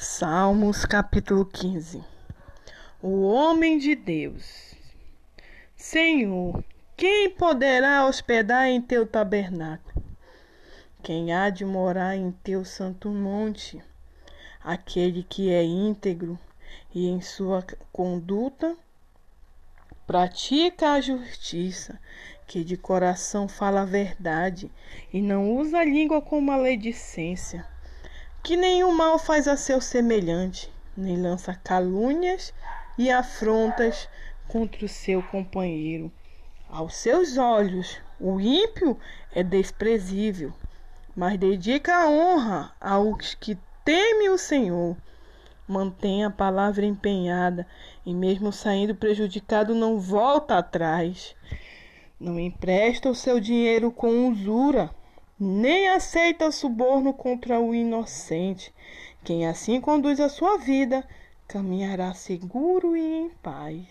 Salmos capítulo 15 O homem de Deus Senhor, quem poderá hospedar em teu tabernáculo? Quem há de morar em teu santo monte? Aquele que é íntegro e em sua conduta pratica a justiça, que de coração fala a verdade e não usa a língua com maledicência que nenhum mal faz a seu semelhante, nem lança calúnias e afrontas contra o seu companheiro. Aos seus olhos, o ímpio é desprezível, mas dedica a honra aos que temem o Senhor. Mantém a palavra empenhada e, mesmo saindo prejudicado, não volta atrás. Não empresta o seu dinheiro com usura nem aceita suborno contra o inocente. Quem assim conduz a sua vida caminhará seguro e em paz.